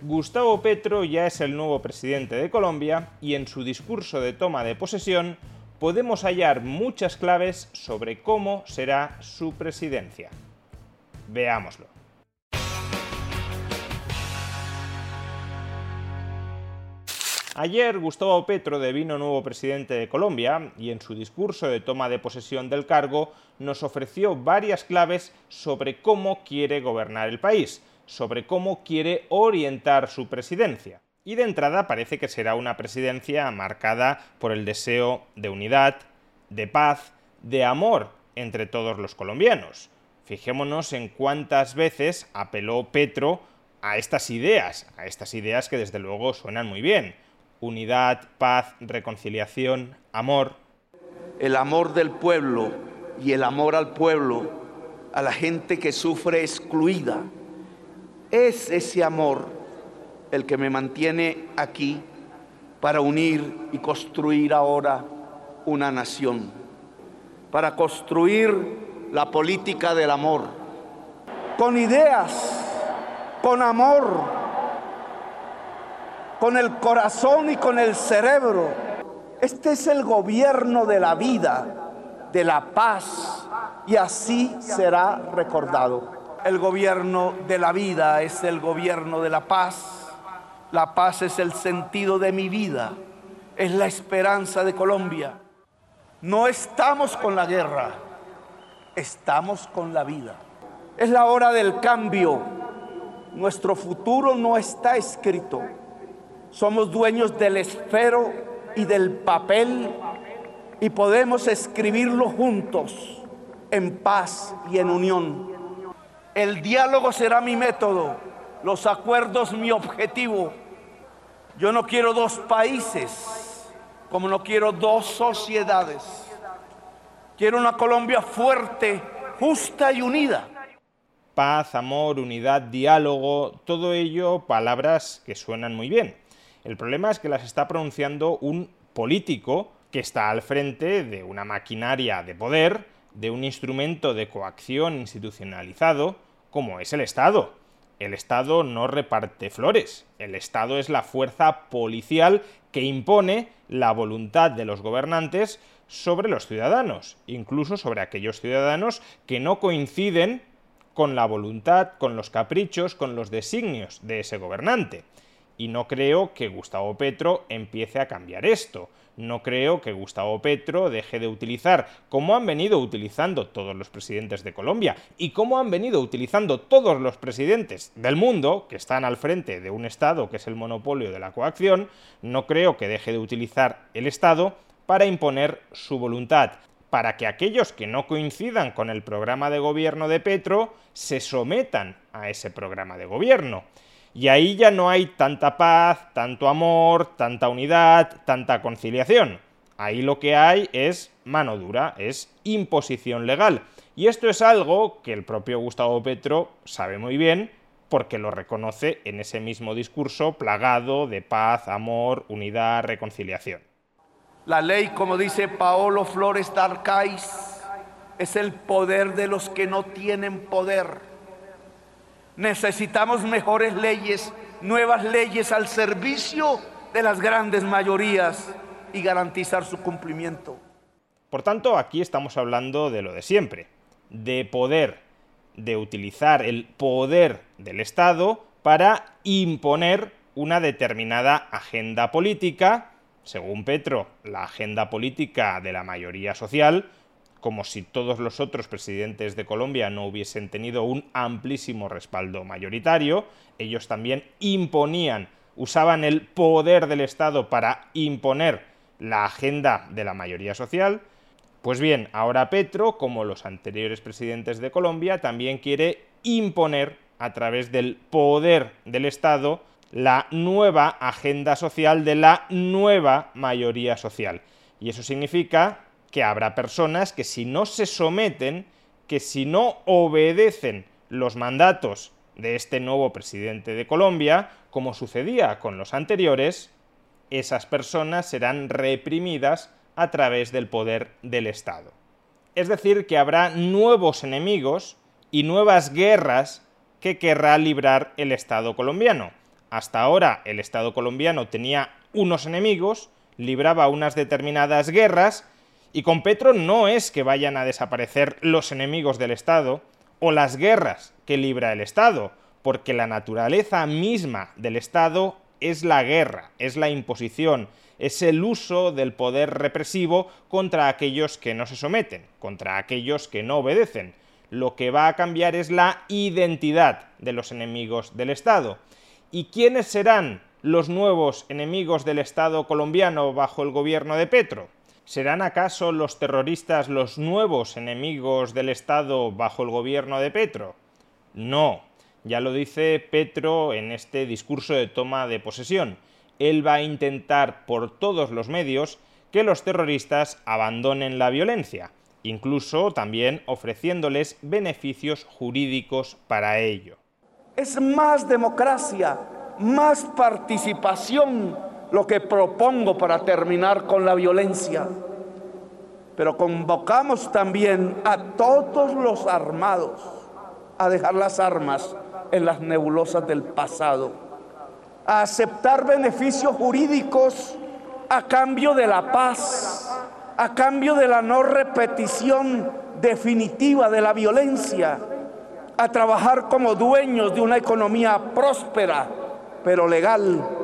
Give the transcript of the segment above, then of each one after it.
Gustavo Petro ya es el nuevo presidente de Colombia y en su discurso de toma de posesión podemos hallar muchas claves sobre cómo será su presidencia. Veámoslo. Ayer Gustavo Petro devino nuevo presidente de Colombia y en su discurso de toma de posesión del cargo nos ofreció varias claves sobre cómo quiere gobernar el país, sobre cómo quiere orientar su presidencia. Y de entrada parece que será una presidencia marcada por el deseo de unidad, de paz, de amor entre todos los colombianos. Fijémonos en cuántas veces apeló Petro a estas ideas, a estas ideas que desde luego suenan muy bien unidad, paz, reconciliación, amor. El amor del pueblo y el amor al pueblo, a la gente que sufre excluida. Es ese amor el que me mantiene aquí para unir y construir ahora una nación, para construir la política del amor, con ideas, con amor, con el corazón y con el cerebro. Este es el gobierno de la vida, de la paz, y así será recordado. El gobierno de la vida es el gobierno de la paz. La paz es el sentido de mi vida, es la esperanza de Colombia. No estamos con la guerra, estamos con la vida. Es la hora del cambio. Nuestro futuro no está escrito. Somos dueños del esfero y del papel y podemos escribirlo juntos en paz y en unión. El diálogo será mi método, los acuerdos mi objetivo. Yo no quiero dos países, como no quiero dos sociedades. Quiero una Colombia fuerte, justa y unida paz, amor, unidad, diálogo, todo ello palabras que suenan muy bien. El problema es que las está pronunciando un político que está al frente de una maquinaria de poder, de un instrumento de coacción institucionalizado, como es el Estado. El Estado no reparte flores, el Estado es la fuerza policial que impone la voluntad de los gobernantes sobre los ciudadanos, incluso sobre aquellos ciudadanos que no coinciden con la voluntad, con los caprichos, con los designios de ese gobernante. Y no creo que Gustavo Petro empiece a cambiar esto. No creo que Gustavo Petro deje de utilizar, como han venido utilizando todos los presidentes de Colombia y como han venido utilizando todos los presidentes del mundo que están al frente de un Estado que es el monopolio de la coacción, no creo que deje de utilizar el Estado para imponer su voluntad, para que aquellos que no coincidan con el programa de gobierno de Petro se sometan a ese programa de gobierno. Y ahí ya no hay tanta paz, tanto amor, tanta unidad, tanta conciliación. Ahí lo que hay es mano dura, es imposición legal. Y esto es algo que el propio Gustavo Petro sabe muy bien porque lo reconoce en ese mismo discurso plagado de paz, amor, unidad, reconciliación. La ley, como dice Paolo Flores Darcais, es el poder de los que no tienen poder. Necesitamos mejores leyes, nuevas leyes al servicio de las grandes mayorías y garantizar su cumplimiento. Por tanto, aquí estamos hablando de lo de siempre, de poder, de utilizar el poder del Estado para imponer una determinada agenda política, según Petro, la agenda política de la mayoría social, como si todos los otros presidentes de Colombia no hubiesen tenido un amplísimo respaldo mayoritario, ellos también imponían, usaban el poder del Estado para imponer la agenda de la mayoría social, pues bien, ahora Petro, como los anteriores presidentes de Colombia, también quiere imponer a través del poder del Estado, la nueva agenda social de la nueva mayoría social. Y eso significa que habrá personas que si no se someten, que si no obedecen los mandatos de este nuevo presidente de Colombia, como sucedía con los anteriores, esas personas serán reprimidas a través del poder del Estado. Es decir, que habrá nuevos enemigos y nuevas guerras que querrá librar el Estado colombiano. Hasta ahora el Estado colombiano tenía unos enemigos, libraba unas determinadas guerras, y con Petro no es que vayan a desaparecer los enemigos del Estado o las guerras que libra el Estado, porque la naturaleza misma del Estado es la guerra, es la imposición, es el uso del poder represivo contra aquellos que no se someten, contra aquellos que no obedecen. Lo que va a cambiar es la identidad de los enemigos del Estado. ¿Y quiénes serán los nuevos enemigos del Estado colombiano bajo el gobierno de Petro? ¿Serán acaso los terroristas los nuevos enemigos del Estado bajo el gobierno de Petro? No, ya lo dice Petro en este discurso de toma de posesión. Él va a intentar por todos los medios que los terroristas abandonen la violencia, incluso también ofreciéndoles beneficios jurídicos para ello. Es más democracia, más participación lo que propongo para terminar con la violencia. Pero convocamos también a todos los armados a dejar las armas en las nebulosas del pasado, a aceptar beneficios jurídicos a cambio de la paz, a cambio de la no repetición definitiva de la violencia, a trabajar como dueños de una economía próspera, pero legal,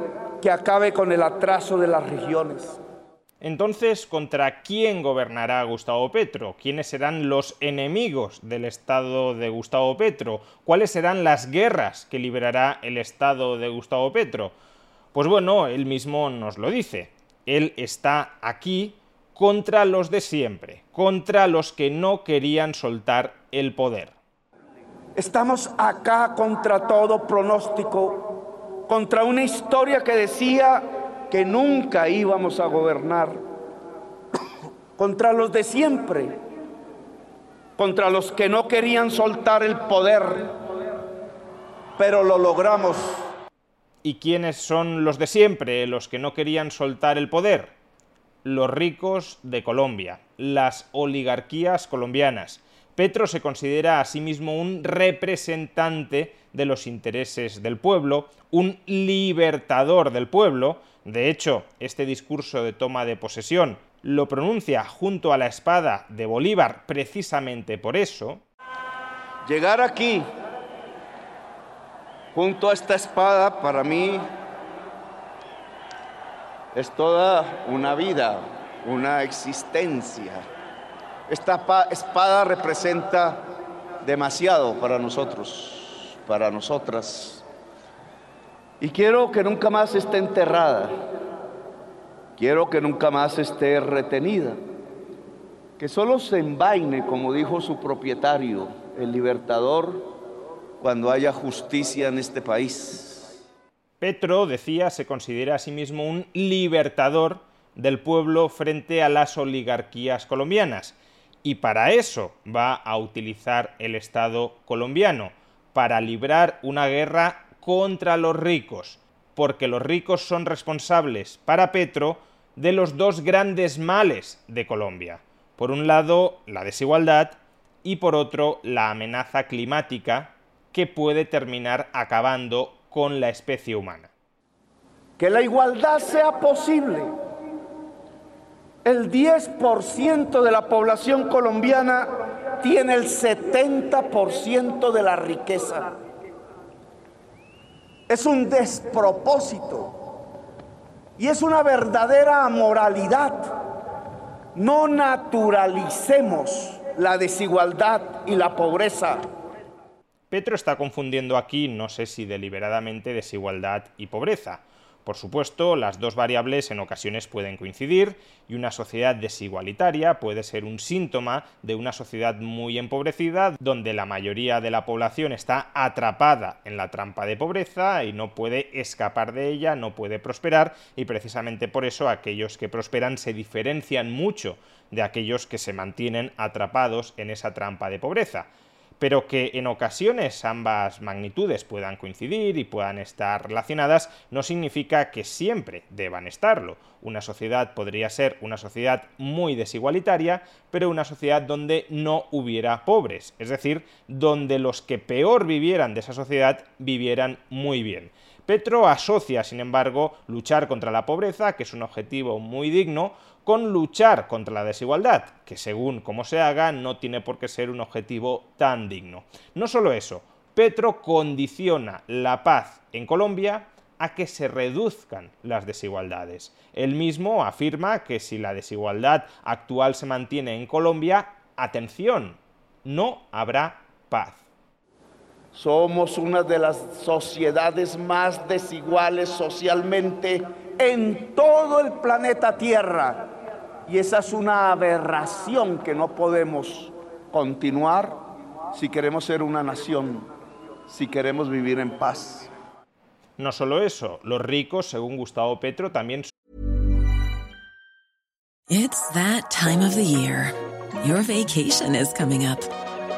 que acabe con el atraso de las regiones. Entonces, ¿contra quién gobernará Gustavo Petro? ¿Quiénes serán los enemigos del Estado de Gustavo Petro? ¿Cuáles serán las guerras que liberará el Estado de Gustavo Petro? Pues bueno, él mismo nos lo dice. Él está aquí contra los de siempre, contra los que no querían soltar el poder. Estamos acá contra todo pronóstico, contra una historia que decía que nunca íbamos a gobernar, contra los de siempre, contra los que no querían soltar el poder, pero lo logramos. ¿Y quiénes son los de siempre, los que no querían soltar el poder? Los ricos de Colombia, las oligarquías colombianas. Petro se considera a sí mismo un representante de los intereses del pueblo, un libertador del pueblo, de hecho, este discurso de toma de posesión lo pronuncia junto a la espada de Bolívar precisamente por eso. Llegar aquí, junto a esta espada, para mí es toda una vida, una existencia. Esta espada representa demasiado para nosotros, para nosotras. Y quiero que nunca más esté enterrada. Quiero que nunca más esté retenida. Que solo se envaine, como dijo su propietario, el libertador, cuando haya justicia en este país. Petro, decía, se considera a sí mismo un libertador del pueblo frente a las oligarquías colombianas. Y para eso va a utilizar el Estado colombiano, para librar una guerra contra los ricos, porque los ricos son responsables, para Petro, de los dos grandes males de Colombia. Por un lado, la desigualdad y por otro, la amenaza climática que puede terminar acabando con la especie humana. Que la igualdad sea posible. El 10% de la población colombiana tiene el 70% de la riqueza. Es un despropósito y es una verdadera amoralidad. No naturalicemos la desigualdad y la pobreza. Petro está confundiendo aquí, no sé si deliberadamente, desigualdad y pobreza, Por supuesto, las dos variables en ocasiones pueden coincidir y una sociedad desigualitaria puede ser un síntoma de una sociedad muy empobrecida donde la mayoría de la población está atrapada en la trampa de pobreza y no puede escapar de ella, no puede prosperar y precisamente por eso aquellos que prosperan se diferencian mucho de aquellos que se mantienen atrapados en esa trampa de pobreza pero que en ocasiones ambas magnitudes puedan coincidir y puedan estar relacionadas, no significa que siempre deban estarlo. Una sociedad podría ser una sociedad muy desigualitaria, pero una sociedad donde no hubiera pobres, es decir, donde los que peor vivieran de esa sociedad vivieran muy bien. Petro asocia, sin embargo, luchar contra la pobreza, que es un objetivo muy digno, con luchar contra la desigualdad, que según cómo se haga no tiene por qué ser un objetivo tan digno. No solo eso, Petro condiciona la paz en Colombia a que se reduzcan las desigualdades. Él mismo afirma que si la desigualdad actual se mantiene en Colombia, atención, no habrá paz. Somos una de las sociedades más desiguales socialmente en todo el planeta Tierra. Y esa es una aberración que no podemos continuar si queremos ser una nación, si queremos vivir en paz. No solo eso, los ricos, según Gustavo Petro, también It's that time of the year. Your vacation is coming up.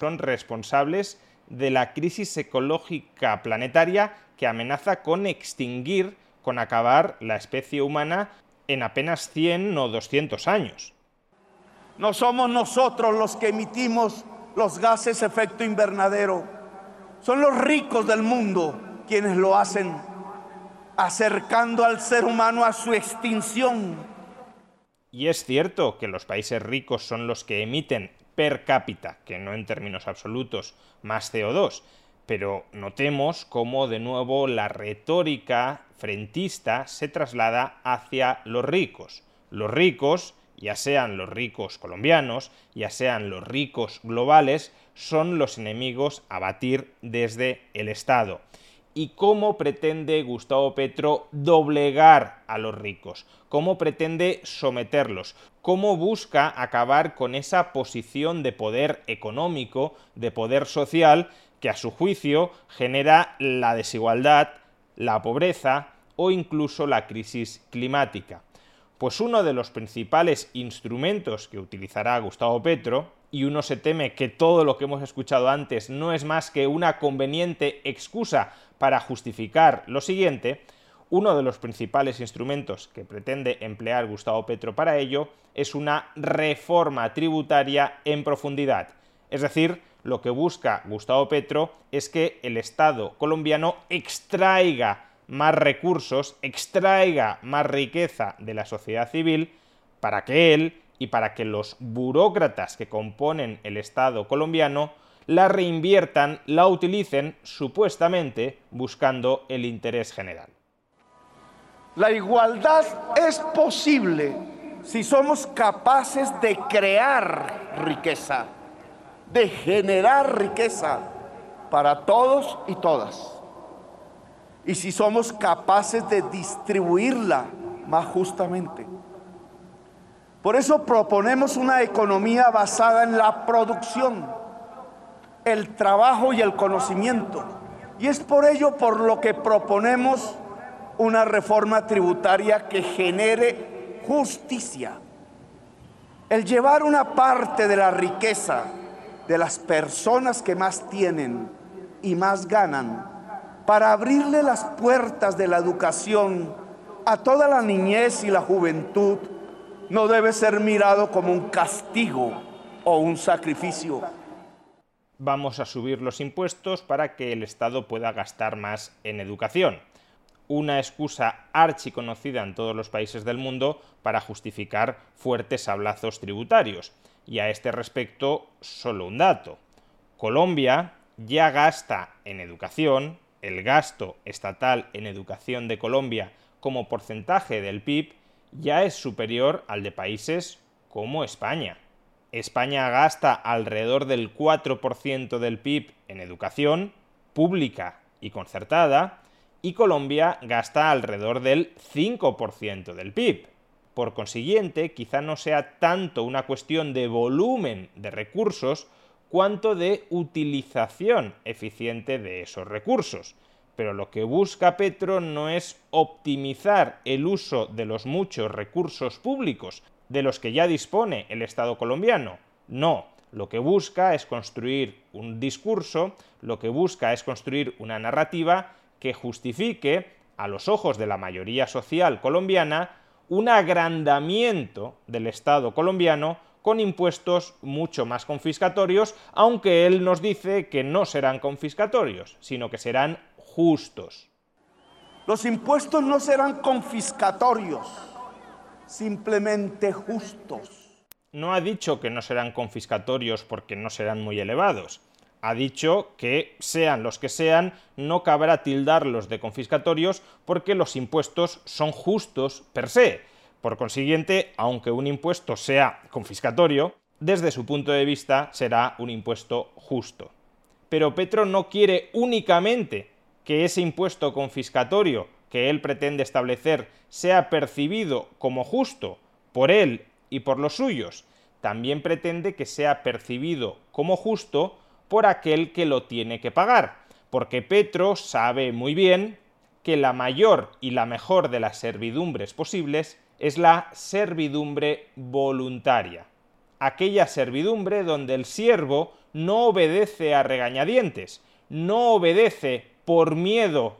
Son responsables de la crisis ecológica planetaria que amenaza con extinguir, con acabar la especie humana en apenas 100 o 200 años. No somos nosotros los que emitimos los gases efecto invernadero. Son los ricos del mundo quienes lo hacen, acercando al ser humano a su extinción. Y es cierto que los países ricos son los que emiten per cápita, que no en términos absolutos, más CO2, pero notemos cómo de nuevo la retórica frentista se traslada hacia los ricos. Los ricos, ya sean los ricos colombianos, ya sean los ricos globales, son los enemigos a batir desde el Estado. ¿Y cómo pretende Gustavo Petro doblegar a los ricos? ¿Cómo pretende someterlos? ¿Cómo busca acabar con esa posición de poder económico, de poder social, que a su juicio genera la desigualdad, la pobreza o incluso la crisis climática? Pues uno de los principales instrumentos que utilizará Gustavo Petro, y uno se teme que todo lo que hemos escuchado antes no es más que una conveniente excusa para justificar lo siguiente, uno de los principales instrumentos que pretende emplear Gustavo Petro para ello es una reforma tributaria en profundidad. Es decir, lo que busca Gustavo Petro es que el Estado colombiano extraiga más recursos, extraiga más riqueza de la sociedad civil para que él y para que los burócratas que componen el Estado colombiano la reinviertan, la utilicen supuestamente buscando el interés general. La igualdad es posible si somos capaces de crear riqueza, de generar riqueza para todos y todas. Y si somos capaces de distribuirla más justamente. Por eso proponemos una economía basada en la producción, el trabajo y el conocimiento. Y es por ello por lo que proponemos una reforma tributaria que genere justicia. El llevar una parte de la riqueza de las personas que más tienen y más ganan para abrirle las puertas de la educación a toda la niñez y la juventud no debe ser mirado como un castigo o un sacrificio. Vamos a subir los impuestos para que el Estado pueda gastar más en educación. Una excusa archiconocida en todos los países del mundo para justificar fuertes hablazos tributarios. Y a este respecto, solo un dato. Colombia ya gasta en educación, el gasto estatal en educación de Colombia como porcentaje del PIB ya es superior al de países como España. España gasta alrededor del 4% del PIB en educación pública y concertada, y Colombia gasta alrededor del 5% del PIB. Por consiguiente, quizá no sea tanto una cuestión de volumen de recursos cuanto de utilización eficiente de esos recursos pero lo que busca Petro no es optimizar el uso de los muchos recursos públicos de los que ya dispone el Estado colombiano. No, lo que busca es construir un discurso, lo que busca es construir una narrativa que justifique, a los ojos de la mayoría social colombiana, un agrandamiento del Estado colombiano con impuestos mucho más confiscatorios, aunque él nos dice que no serán confiscatorios, sino que serán justos. Los impuestos no serán confiscatorios, simplemente justos. No ha dicho que no serán confiscatorios porque no serán muy elevados. Ha dicho que, sean los que sean, no cabrá tildarlos de confiscatorios porque los impuestos son justos per se. Por consiguiente, aunque un impuesto sea confiscatorio, desde su punto de vista será un impuesto justo. Pero Petro no quiere únicamente que ese impuesto confiscatorio que él pretende establecer sea percibido como justo por él y por los suyos, también pretende que sea percibido como justo por aquel que lo tiene que pagar, porque Petro sabe muy bien que la mayor y la mejor de las servidumbres posibles es la servidumbre voluntaria, aquella servidumbre donde el siervo no obedece a regañadientes, no obedece por miedo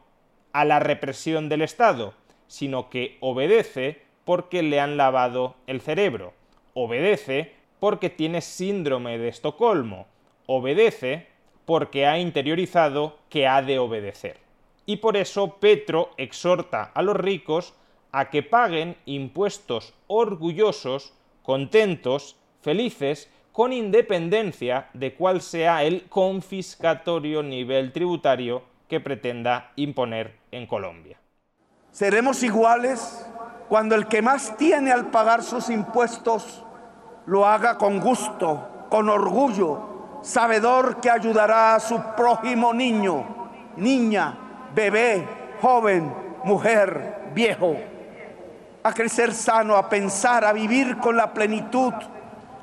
a la represión del Estado, sino que obedece porque le han lavado el cerebro, obedece porque tiene síndrome de Estocolmo, obedece porque ha interiorizado que ha de obedecer. Y por eso Petro exhorta a los ricos a que paguen impuestos orgullosos, contentos, felices, con independencia de cuál sea el confiscatorio nivel tributario que pretenda imponer en Colombia. Seremos iguales cuando el que más tiene al pagar sus impuestos lo haga con gusto, con orgullo, sabedor que ayudará a su prójimo niño, niña, bebé, joven, mujer, viejo, a crecer sano, a pensar, a vivir con la plenitud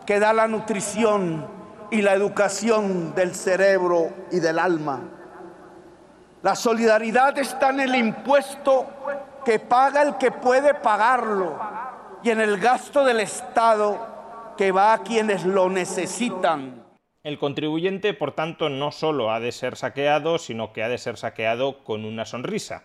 que da la nutrición y la educación del cerebro y del alma. La solidaridad está en el impuesto que paga el que puede pagarlo y en el gasto del Estado que va a quienes lo necesitan. El contribuyente, por tanto, no solo ha de ser saqueado, sino que ha de ser saqueado con una sonrisa.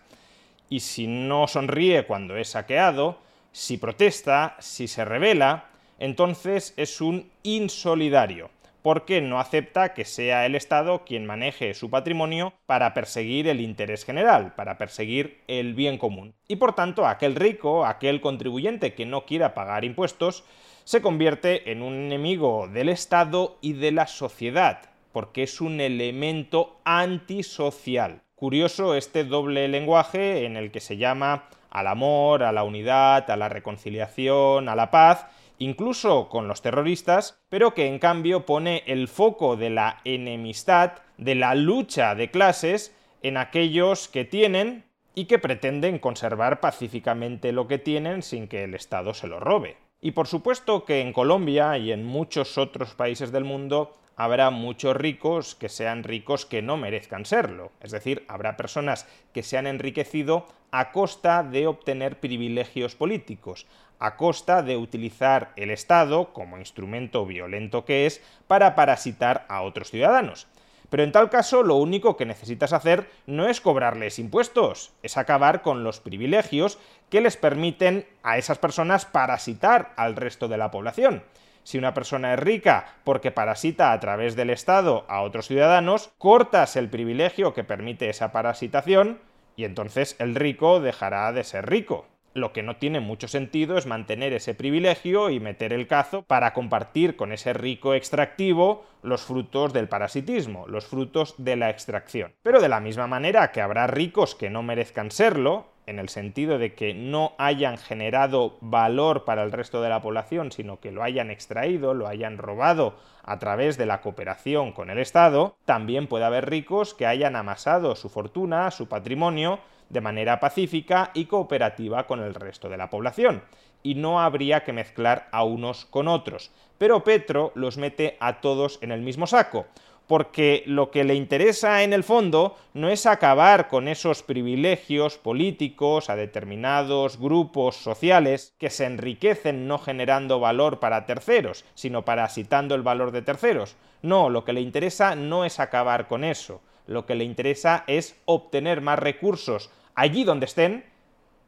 Y si no sonríe cuando es saqueado, si protesta, si se revela, entonces es un insolidario porque no acepta que sea el Estado quien maneje su patrimonio para perseguir el interés general, para perseguir el bien común. Y por tanto, aquel rico, aquel contribuyente que no quiera pagar impuestos, se convierte en un enemigo del Estado y de la sociedad, porque es un elemento antisocial. Curioso este doble lenguaje en el que se llama al amor, a la unidad, a la reconciliación, a la paz, incluso con los terroristas, pero que en cambio pone el foco de la enemistad, de la lucha de clases, en aquellos que tienen y que pretenden conservar pacíficamente lo que tienen sin que el Estado se lo robe. Y por supuesto que en Colombia y en muchos otros países del mundo habrá muchos ricos que sean ricos que no merezcan serlo. Es decir, habrá personas que se han enriquecido a costa de obtener privilegios políticos, a costa de utilizar el Estado, como instrumento violento que es, para parasitar a otros ciudadanos. Pero en tal caso lo único que necesitas hacer no es cobrarles impuestos, es acabar con los privilegios que les permiten a esas personas parasitar al resto de la población. Si una persona es rica porque parasita a través del Estado a otros ciudadanos, cortas el privilegio que permite esa parasitación y entonces el rico dejará de ser rico. Lo que no tiene mucho sentido es mantener ese privilegio y meter el cazo para compartir con ese rico extractivo los frutos del parasitismo, los frutos de la extracción. Pero de la misma manera que habrá ricos que no merezcan serlo, en el sentido de que no hayan generado valor para el resto de la población, sino que lo hayan extraído, lo hayan robado a través de la cooperación con el Estado, también puede haber ricos que hayan amasado su fortuna, su patrimonio, de manera pacífica y cooperativa con el resto de la población, y no habría que mezclar a unos con otros. Pero Petro los mete a todos en el mismo saco, porque lo que le interesa en el fondo no es acabar con esos privilegios políticos a determinados grupos sociales que se enriquecen no generando valor para terceros, sino parasitando el valor de terceros. No, lo que le interesa no es acabar con eso, lo que le interesa es obtener más recursos allí donde estén,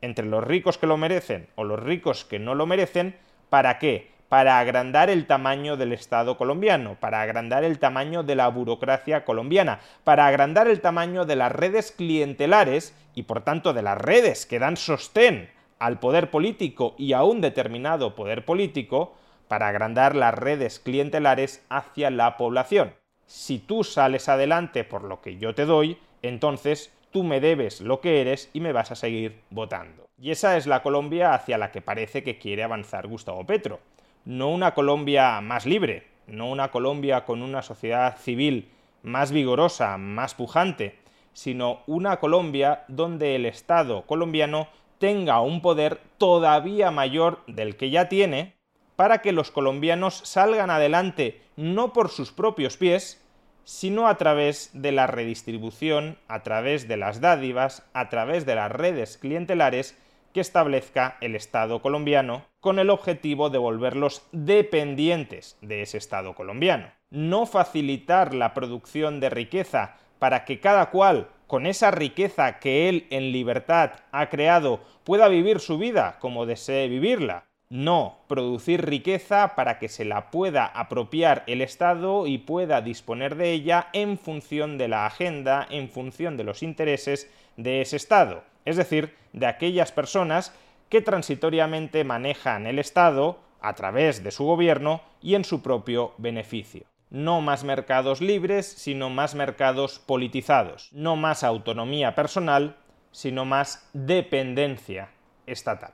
entre los ricos que lo merecen o los ricos que no lo merecen, ¿para qué? Para agrandar el tamaño del Estado colombiano, para agrandar el tamaño de la burocracia colombiana, para agrandar el tamaño de las redes clientelares y por tanto de las redes que dan sostén al poder político y a un determinado poder político, para agrandar las redes clientelares hacia la población. Si tú sales adelante por lo que yo te doy, entonces tú me debes lo que eres y me vas a seguir votando. Y esa es la Colombia hacia la que parece que quiere avanzar Gustavo Petro. No una Colombia más libre, no una Colombia con una sociedad civil más vigorosa, más pujante, sino una Colombia donde el Estado colombiano tenga un poder todavía mayor del que ya tiene para que los colombianos salgan adelante no por sus propios pies, sino a través de la redistribución, a través de las dádivas, a través de las redes clientelares que establezca el Estado colombiano con el objetivo de volverlos dependientes de ese Estado colombiano. No facilitar la producción de riqueza para que cada cual, con esa riqueza que él en libertad ha creado, pueda vivir su vida como desee vivirla, no, producir riqueza para que se la pueda apropiar el Estado y pueda disponer de ella en función de la agenda, en función de los intereses de ese Estado, es decir, de aquellas personas que transitoriamente manejan el Estado a través de su gobierno y en su propio beneficio. No más mercados libres, sino más mercados politizados. No más autonomía personal, sino más dependencia estatal.